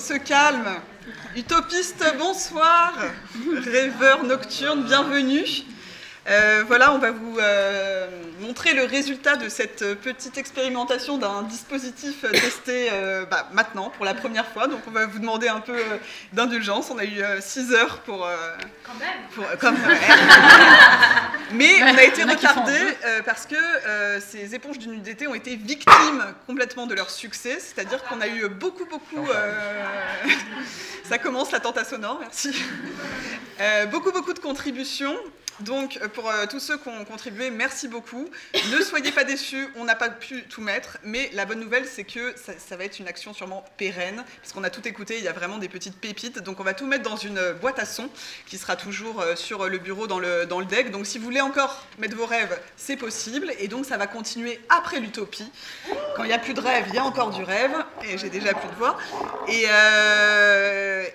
se calme. Utopiste, bonsoir. Rêveur nocturne, bienvenue. Euh, voilà, on va vous euh, montrer le résultat de cette petite expérimentation d'un dispositif testé euh, bah, maintenant pour la première fois. Donc on va vous demander un peu d'indulgence. On a eu 6 heures pour... quand même. Pour, quand même. Mais on a été retardé parce que ces éponges du nudité ont été victimes complètement de leur succès. C'est-à-dire qu'on a eu beaucoup, beaucoup... Ça commence la tente sonore, merci. beaucoup, beaucoup de contributions. Donc, euh, pour euh, tous ceux qui ont contribué, merci beaucoup. Ne soyez pas déçus, on n'a pas pu tout mettre, mais la bonne nouvelle, c'est que ça, va être une action sûrement pérenne, puisqu'on a tout écouté, il y a vraiment des petites pépites. Donc, on va tout mettre dans une boîte à son qui sera toujours euh, sur le bureau dans le, dans le deck. Donc, si vous voulez encore mettre vos rêves, c'est possible. Et donc, ça va continuer après l'utopie. Quand il n'y a plus de rêve, il y a encore du rêve. Et j'ai déjà plus de voix.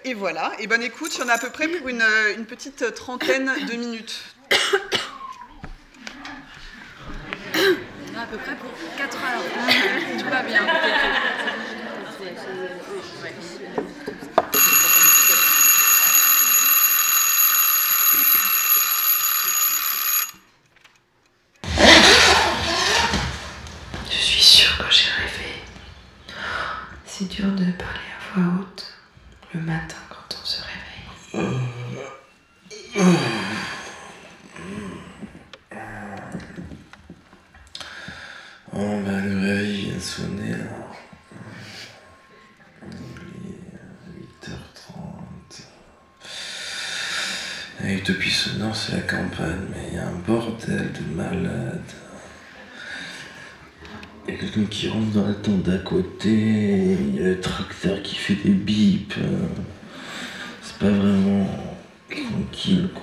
Et, voilà. Et bonne écoute, il y en a à peu près pour une petite trentaine de minutes à peu près pour 4 heures. Tout va bien. Je suis sûre que j'ai rêvé. C'est dur de parler à voix haute le matin quand on se réveille. Oh bah le réveil vient de sonner là. Il est 8h30. La utopie sonore c'est la campagne, mais il y a un bordel de malades. Il y a quelqu'un qui rentre dans la tente d'à côté, il y a le tracteur qui fait des bips. C'est pas vraiment tranquille quoi.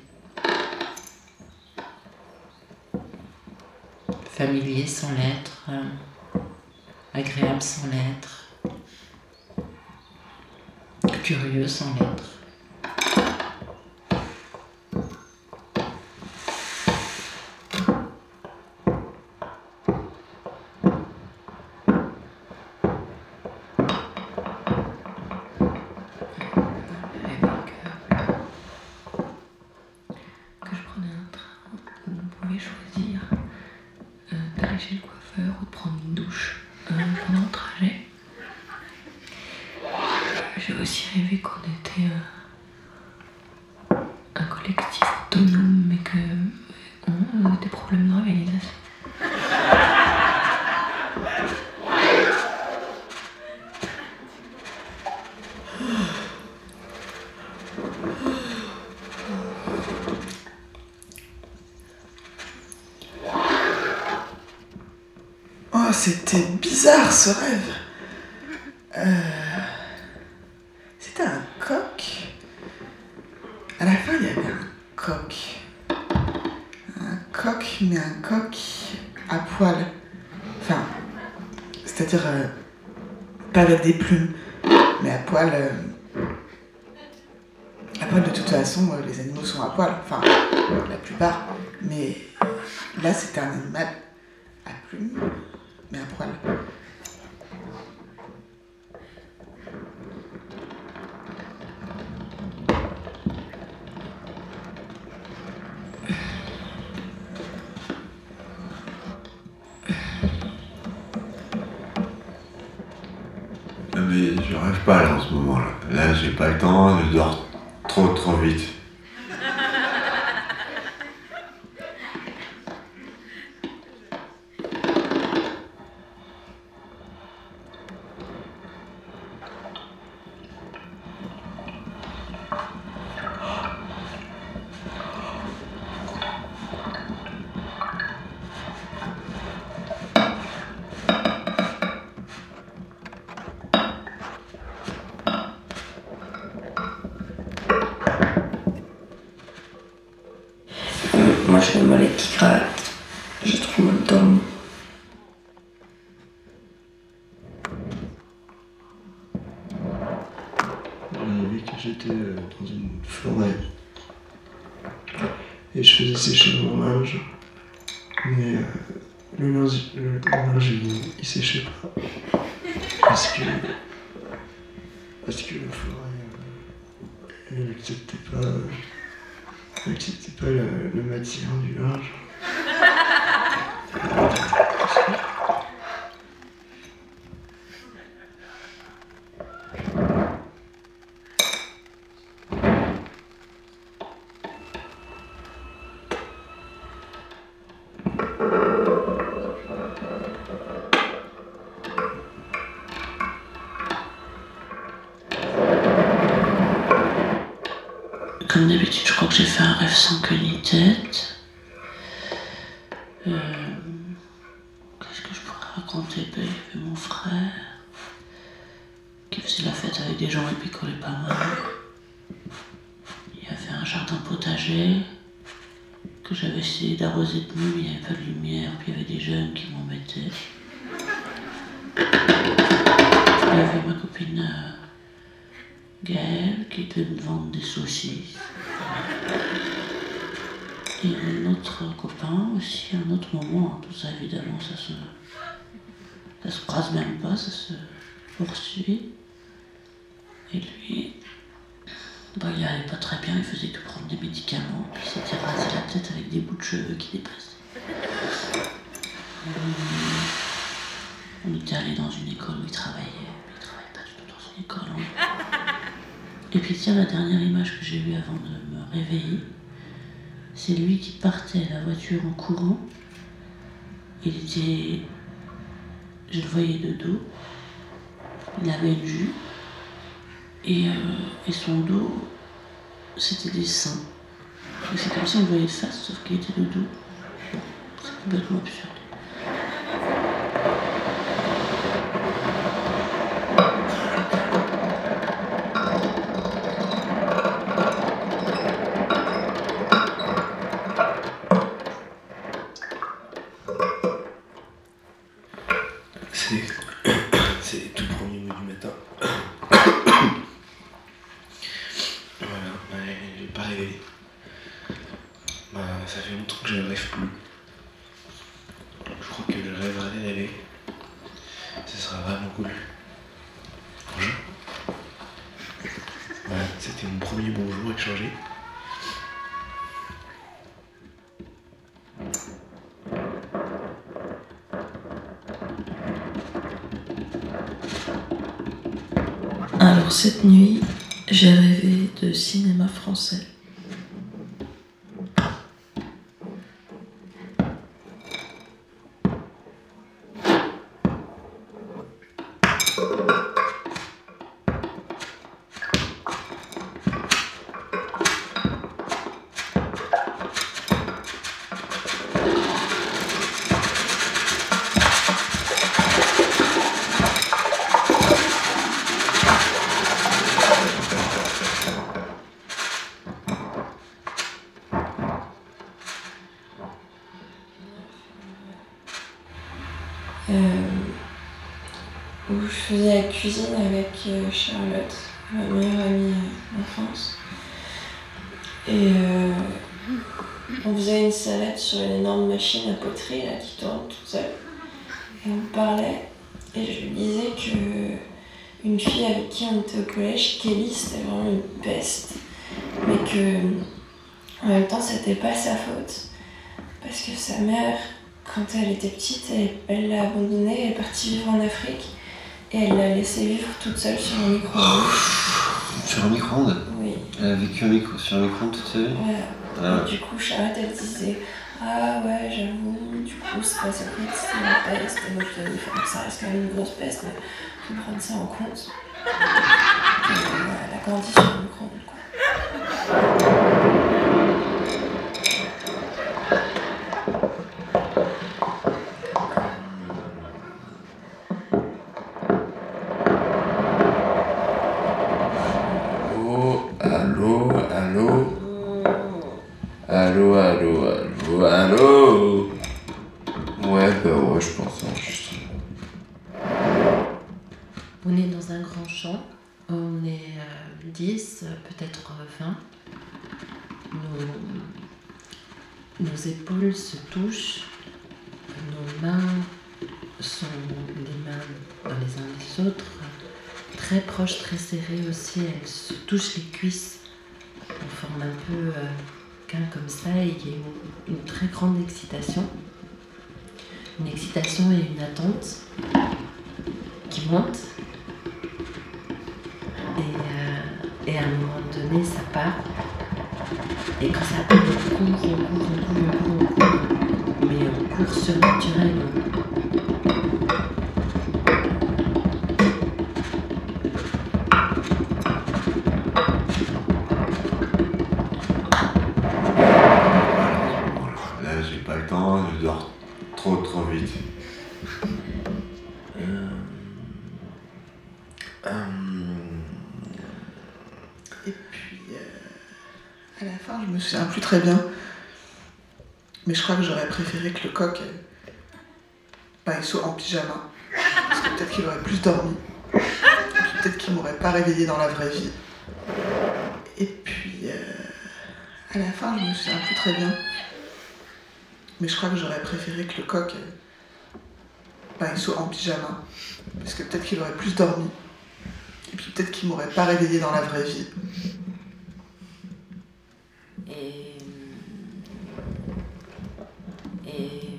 Familier sans l'être, agréable sans l'être, curieux sans l'être. Bizarre ce rêve. Euh, c'était un coq. À la fin, il y avait un coq. Un coq, mais un coq à poil. Enfin, c'est-à-dire euh, pas avec des plumes, mais à poil. Euh, à poil, de toute façon, les animaux sont à poil. Enfin, la plupart. Mais là, c'était un animal à plumes mais à poil. J'ai pas le temps, je dors trop trop vite. qui gratte. J'ai trop mal dormi. J'avais vu que j'étais euh, dans une forêt. Et je faisais sécher mon linge. Mais le linge, le, le linge il, il séchait pas. Parce que. Parce que la forêt. euh, elle n'acceptait pas. pas la, la matière du linge. Comme d'habitude, je crois que j'ai fait un rêve sans queue ni Euh, Qu'est-ce que je pourrais raconter? Ben, Il y avait mon frère qui faisait la fête avec des gens et picolait pas mal. Il y avait un jardin potager que j'avais essayé d'arroser de nuit, mais il n'y avait pas de lumière, puis il y avait des jeunes qui m'embêtaient. Il y avait ma copine euh, Gaëlle qui devait me vendre des saucisses. Et un autre copain aussi, un autre moment, hein, tout ça évidemment, ça se, ça se croise même pas, ça se poursuit. Et lui, bah, il allait pas très bien, il faisait que prendre des médicaments, puis il s'était rasé la tête avec des bouts de cheveux qui dépassaient. Hum, On était allé dans une école où il travaillait, mais il travaillait pas du tout dans une école. hein. Et puis tiens, la dernière image que j'ai vue avant de me réveiller, c'est lui qui partait la voiture en courant. Il était... Je le voyais de dos. Il avait une jupe. Et, euh, et son dos, c'était des seins. C'est comme si on le voyait de face, sauf qu'il était de dos. C'est complètement absurde. C'est. C'est les tout premiers mots du matin. voilà, ouais, j'ai pas rêvé. Bah, ça fait longtemps que je ne rêve plus. Je crois que je rêverai rêver. Ce sera vraiment cool. Bonjour. Voilà, c'était mon premier bonjour échangé. Alors cette nuit, j'ai rêvé de cinéma français. Où je faisais la cuisine avec euh, Charlotte, ma meilleure amie euh, d'enfance. Et euh, on faisait une salade sur une énorme machine à poterie là, qui tourne toute seule. Et on parlait, et je lui disais que une fille avec qui on était au collège, Kelly, c'était vraiment une peste. Mais que en même temps, c'était pas sa faute. Parce que sa mère, quand elle était petite, elle- l'a abandonnée, elle est partie vivre en Afrique et elle l'a laissée vivre toute seule sur un micro-ondes. Sur un micro-ondes Oui, Elle a vécu un micro, sur un micro-ondes toute vie voilà. Ah du coup, Charlotte, elle disait Ah ouais, j'avoue, du coup, c'est pas sa faute, c'est la peste. Enfin, ça reste quand même une grosse peste, mais faut prendre ça en compte. Et voilà, elle a grandi sur un micro-ondes, quoi. Oh, allô, allô Allô, allô, allô, allô Oh Ouais, bah ouais, je pense. hein, juste. On est dans un grand champ. On est euh, 10, euh, peut-être 20. Nos, nos épaules se touchent. Nos mains sont des mains dans les uns les autres. Très proches, très serrées aussi. Elles se touchent les cuisses. On forme un peu euh, qu'un comme ça et il y a une, très grande excitation. Une excitation et une attente qui montent. Et, euh, et à un moment donné, ça part. Et quand ça part, on court, on court, on court, surnaturel. Là, j'ai pas le temps, je dors trop trop vite. Euh, euh, Et puis, euh, à la fin, je me souviens plus très bien. J'aurais préféré que le coq, bah, il soit en pyjama. Parce que peut-être qu'il aurait plus dormi. Peut-être qu'il m'aurait pas réveillé dans la vraie vie. Et puis, euh, à la fin, je me souviens plus très bien. Mais je crois que j'aurais préféré que le coq, bah, il soit en pyjama. Parce que peut-être qu'il aurait plus dormi. Et puis peut-être qu'il m'aurait pas réveillé dans la vraie vie. Et. Et.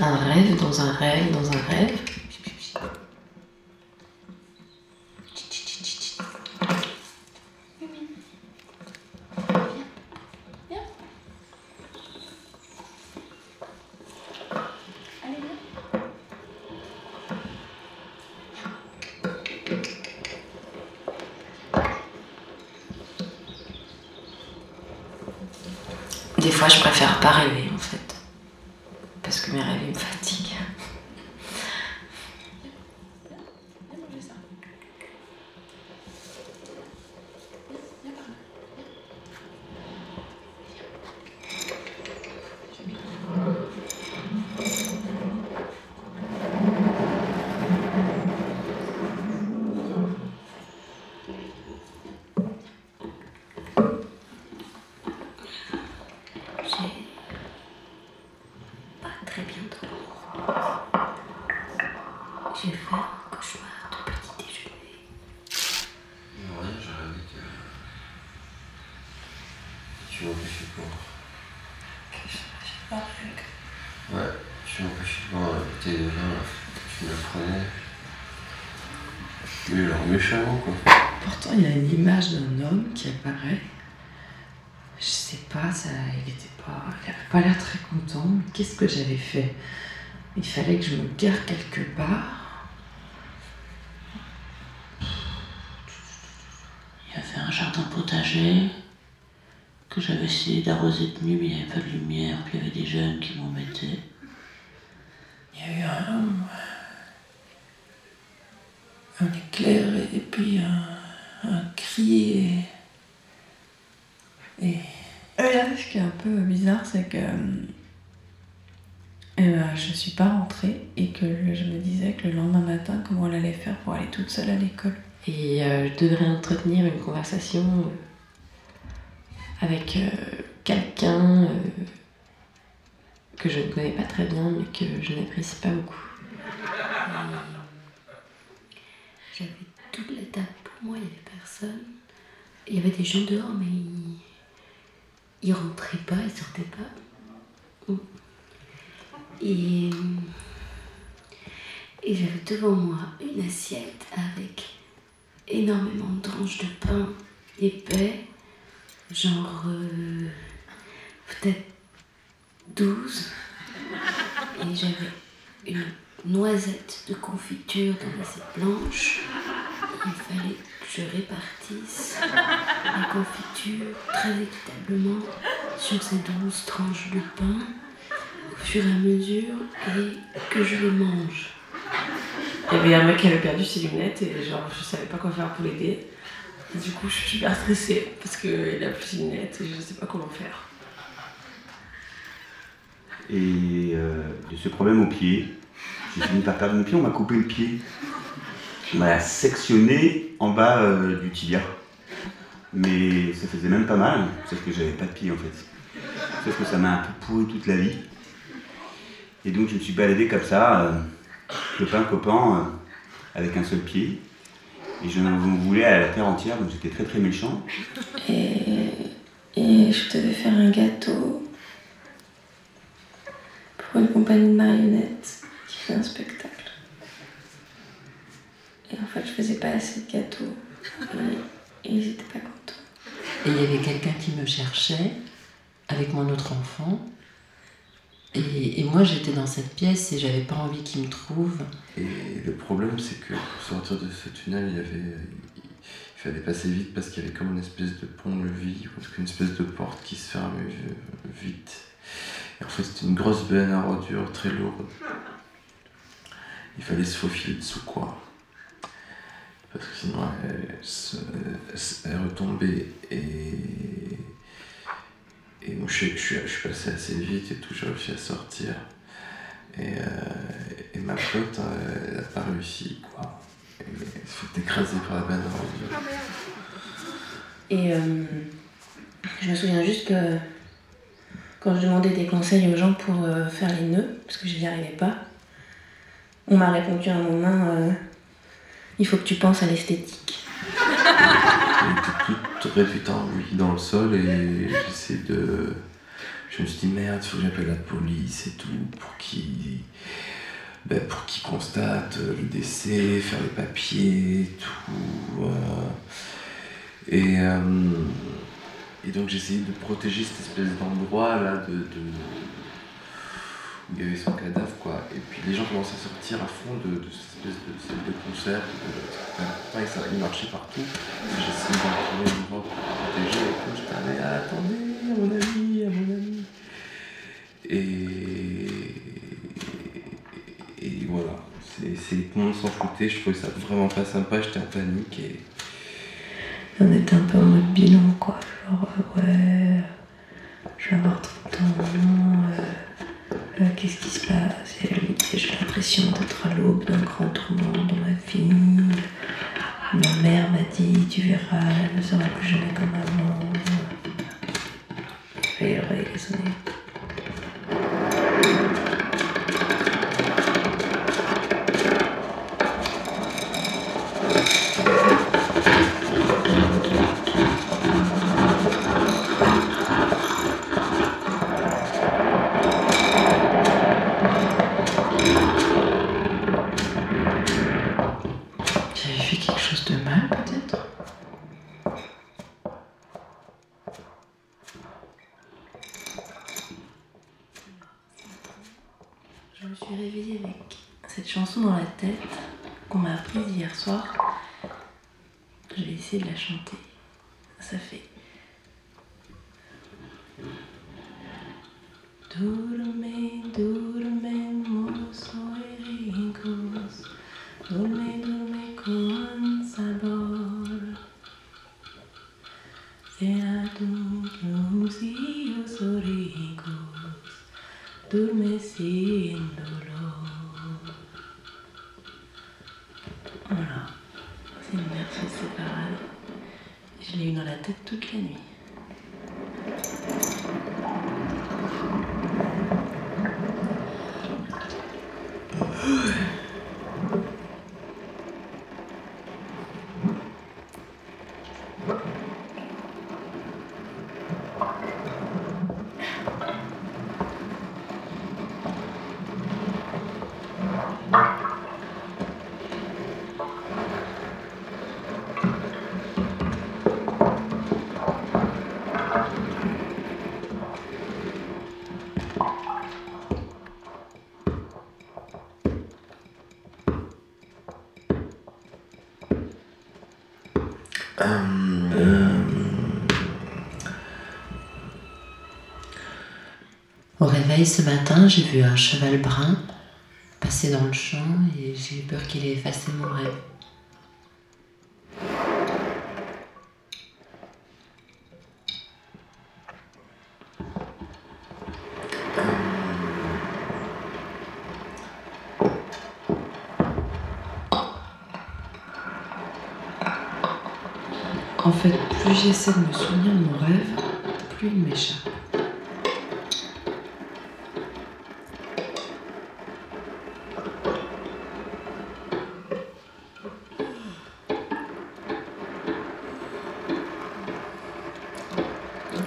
Un rêve dans un rêve dans un rêve. Des fois, je préfère pas rêver en fait. Parce que mes rêves ils me fatiguent. J'ai pas très bien dormi. J'ai fait un cauchemar de petit déjeuner. Ouais, j'ai rêvé que. Tu m'empêchais de boire. Ouais, tu m'empêchais de boire un bouteille de vin, là. Tu me la prenais. Mais alors méchamment, quoi. Pourtant, il y a une image d'un homme qui apparaît. Je sais pas, ça, il était pas, il avait pas l'air très content. Qu'est-ce que j'avais fait? Il fallait que je me gare quelque part. Il y avait un jardin potager que j'avais essayé d'arroser de nuit, mais il n'y avait pas de lumière, puis il y avait des jeunes qui m'embêtaient. Il y a eu un, un éclair et puis un, un cri et, et, et là, ce qui est un peu bizarre, c'est que euh, ben, je suis pas rentrée et que je me disais que le lendemain matin, comment elle allait faire pour aller toute seule à l'école. Et euh, je devrais entretenir une conversation euh, avec euh, quelqu'un euh, que je ne connais pas très bien, mais que je n'apprécie pas beaucoup. J'avais toute la table pour moi, il n'y avait personne. Il y avait des gens dehors, mais ils, ils rentraient pas, ils sortaient pas. Et, et j'avais devant moi une assiette avec énormément de tranches de pain épais, genre euh, peut-être 12. Et j'avais une noisette de confiture dans l'assiette blanche. Il fallait que je répartisse la confiture très équitablement sur ces 12 tranches de pain au fur et à mesure et que je les mange. Il y avait un mec qui avait perdu ses lunettes et genre je savais pas quoi faire pour l'aider. Du coup je suis super stressée parce qu'il a plus ses lunettes et je sais pas comment faire. Et euh, de ce problème au pied, j'ai fini par perdre mon pied, on m'a coupé le pied. On m'a sectionné en bas euh, du tibia. Mais ça faisait même pas mal, sauf que j'avais pas de pied en fait. Sauf que ça m'a un peu pourri toute la vie. Et donc je me suis baladé comme ça, euh, copain, copain, euh, avec un seul pied. Et je m'en voulais à la terre entière, donc j'étais très très méchant. Et, et je devais faire un gâteau pour une compagnie de marionnettes fait un spectacle. Et en fait, je faisais pas assez de gâteaux. Et, et ils étaient pas contents. Et il y avait quelqu'un qui me cherchait avec mon autre enfant. Et, et moi j'étais dans cette pièce et j'avais pas envie qu'il me trouve. Et le problème, c'est que pour sortir de ce tunnel, il y avait. Il fallait passer vite parce qu'il y avait comme une espèce de pont-levis, ou une espèce de porte qui se fermait euh, vite. Et en fait, c'était une grosse benne à ordures très lourde. Il fallait se faufiler dessous, quoi. Parce que sinon, elle, elle elle. Et. Et moi, je, je, suis, je suis passé assez vite et tout, j'ai réussi à sortir. Et, euh, ma pote, elle n'a pas réussi, quoi. Elle s'est fait écraser par la ordures. Et euh, je me souviens juste que quand je demandais des conseils aux gens pour euh, faire les nœuds, parce que je n'y arrivais pas, on m'a répondu à un moment euh, il faut que tu penses à l'esthétique. Dans le sol et j'essaie de. Je me suis dit merde, il faut que j'appelle la police et tout pour qu'ils. Ben, pour constatent le décès, faire les papiers, tout. euh. Et, euh, et donc j'essayais de protéger cette espèce d'endroit là de- il y avait son cadavre quoi. Et puis les gens commençaient à sortir à fond de, de cette espèce de concert. Et ça, il marchait partout. J'essayais d'en trouver un endroit pour protéger. Et tout, j'étais ah, attendez, à mon ami, à mon ami. Et, et voilà. C'est, tout le monde s'en foutait. Je trouvais ça vraiment pas sympa. J'étais en panique. Et, On était un peu en mode bilan, quoi. Genre, euh, ouais, je vais avoir 30 ans, euh, euh, qu'est-ce qui se passe j'ai l'impression d'être à l'aube d'un grand tournant dans ma vie. Ma mère m'a dit, tu verras, elle ne sera plus jamais comme avant. Et Dorme, dorme, mozo ericos. Dorme, dorme con sabor. Sea tu rocíos oricos. Dorme si merci, c'est pas grave. Je l'ai eu dans la tête toute la nuit. Au ce matin, j'ai vu un cheval brun passer dans le champ et j'ai eu peur qu'il ait effacé mon rêve. En fait, plus j'essaie de me souvenir de mon rêve, plus il m'échappe. Je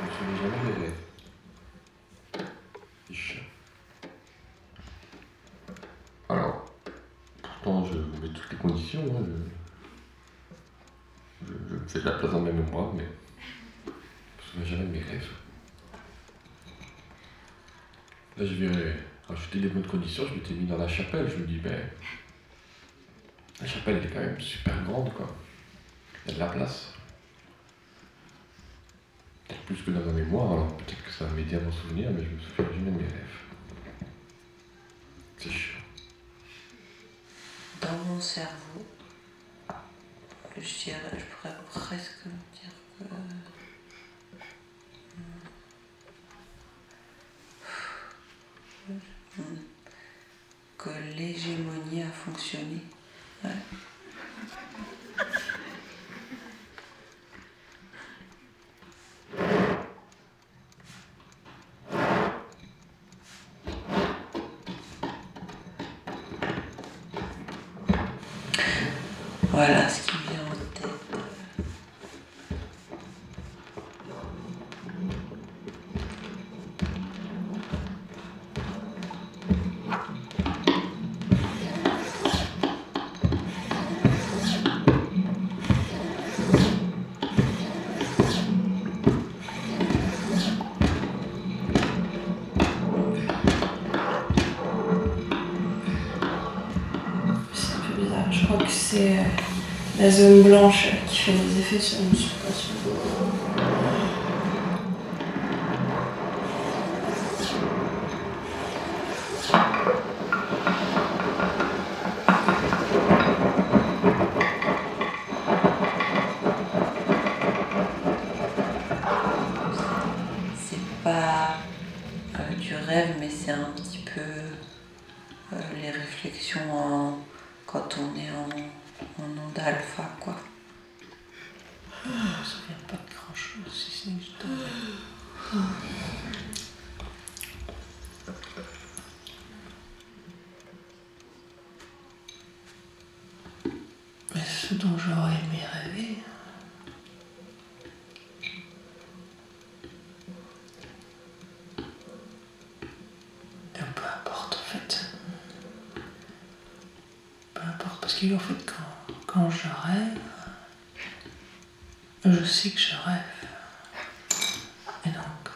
me souviens jamais des rêves. C'est chiant. Alors, pourtant, je mets toutes les conditions. hein, je... Je, je me fais de la place dans ma mémoire, mais je me souviens jamais de mes rêves. Là, je vais rajouter Je m'étais mis dans la chapelle. Je me dis, ben, la chapelle, elle est quand même super grande, quoi. Il y a de la place. Peut-être plus que dans ma mémoire, alors peut-être que ça va m'aider à m'en souvenir, mais je me souviens de mes rêves. C'est chiant. Dans mon cerveau, je dirais, je pourrais presque a c'est euh, la zone blanche qui fait des effets sur subconscient. C'est pas euh, du rêve, mais c'est un petit peu euh, les réflexions en- quand on est en, en onde alpha, quoi. Je me souviens pas de grand chose, si ce n'est que je dormais. Mais ce j'aurais aimé rêver. Et peu importe en fait. Peu importe, parce que en fait, quand je rêve, je sais que je rêve. Et donc,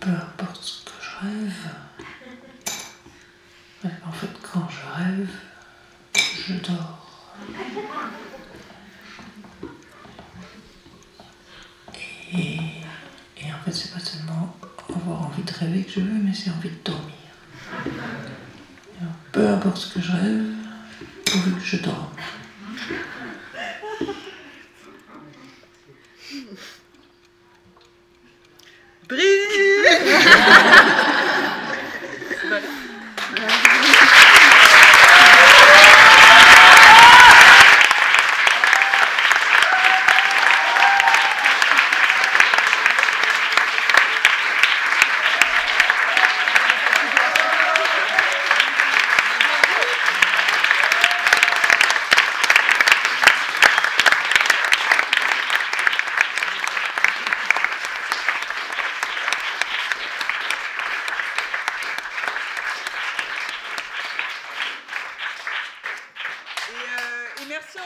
peu importe ce que je rêve, ouais, en fait, quand je rêve, je dors. Et, et en fait, c'est pas seulement avoir envie de rêver que je veux, mais c'est envie de dormir. Et alors, peu importe ce que je rêve, pourvu que je dorme.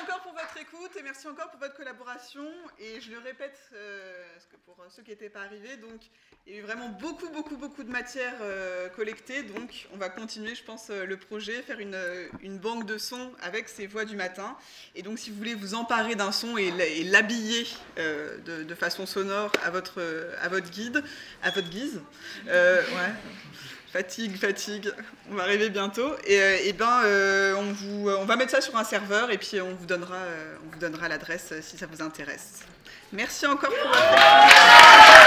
Encore pour votre écoute et merci encore pour votre collaboration. Et je le répète, euh, parce que pour ceux qui n'étaient pas arrivés, donc il y a eu vraiment beaucoup, beaucoup, beaucoup de matière euh, collectée. Donc on va continuer, je pense, euh, le projet, faire une, euh, banque de sons avec ces voix du matin. Et donc si vous voulez vous emparer d'un son et l'habiller euh, de, façon sonore à votre, à votre guide, à votre guise, euh. Fatigue, fatigue, on va arriver bientôt. Et, euh, ben, euh, on, vous, on va mettre ça sur un serveur et puis on vous donnera, euh, donnera l'adresse euh, si ça vous intéresse. Merci encore pour votre